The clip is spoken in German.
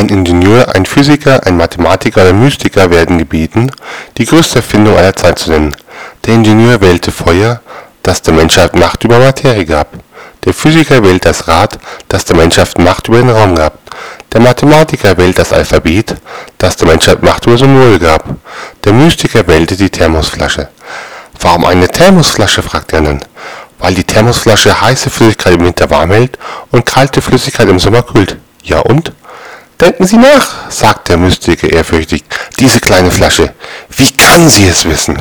Ein Ingenieur, ein Physiker, ein Mathematiker oder Mystiker werden gebeten, die größte Erfindung aller Zeit zu nennen. Der Ingenieur wählte Feuer, das der Menschheit Macht über Materie gab. Der Physiker wählte das Rad, das der Menschheit Macht über den Raum gab. Der Mathematiker wählte das Alphabet, das der Menschheit Macht über Symbole gab. Der Mystiker wählte die Thermosflasche. Warum eine Thermosflasche? fragt er dann. Weil die Thermosflasche heiße Flüssigkeit im Winter warm hält und kalte Flüssigkeit im Sommer kühlt. Ja und? Denken Sie nach, sagt der Mystiker ehrfürchtig. Diese kleine Flasche. Wie kann sie es wissen?